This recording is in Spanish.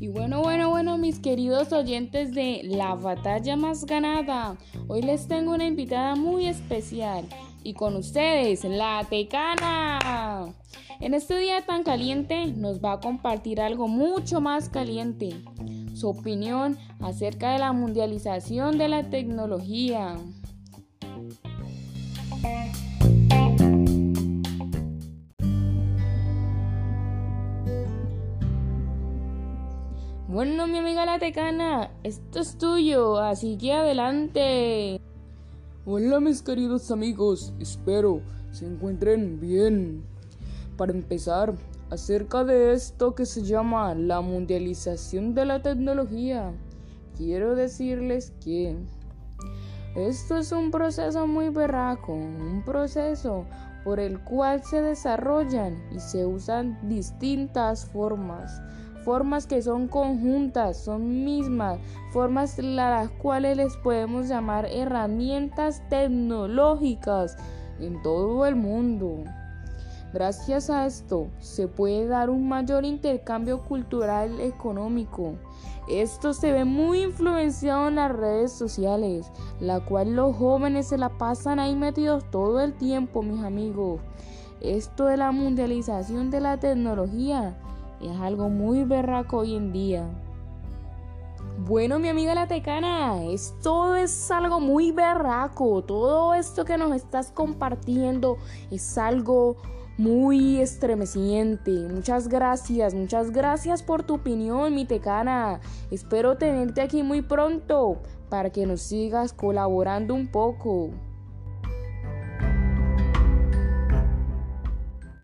Y bueno, bueno, bueno, mis queridos oyentes de La Batalla Más Ganada, hoy les tengo una invitada muy especial y con ustedes, la Tecana. En este día tan caliente nos va a compartir algo mucho más caliente, su opinión acerca de la mundialización de la tecnología. Bueno, mi amiga la tecana, esto es tuyo, así que adelante. Hola mis queridos amigos, espero se encuentren bien. Para empezar, acerca de esto que se llama la mundialización de la tecnología, quiero decirles que esto es un proceso muy berraco, un proceso por el cual se desarrollan y se usan distintas formas formas que son conjuntas, son mismas, formas las cuales les podemos llamar herramientas tecnológicas en todo el mundo. Gracias a esto se puede dar un mayor intercambio cultural económico. Esto se ve muy influenciado en las redes sociales, la cual los jóvenes se la pasan ahí metidos todo el tiempo, mis amigos. Esto de la mundialización de la tecnología es algo muy berraco hoy en día. Bueno, mi amiga la tecana, esto es algo muy berraco. Todo esto que nos estás compartiendo es algo muy estremeciente. Muchas gracias, muchas gracias por tu opinión, mi tecana. Espero tenerte aquí muy pronto para que nos sigas colaborando un poco.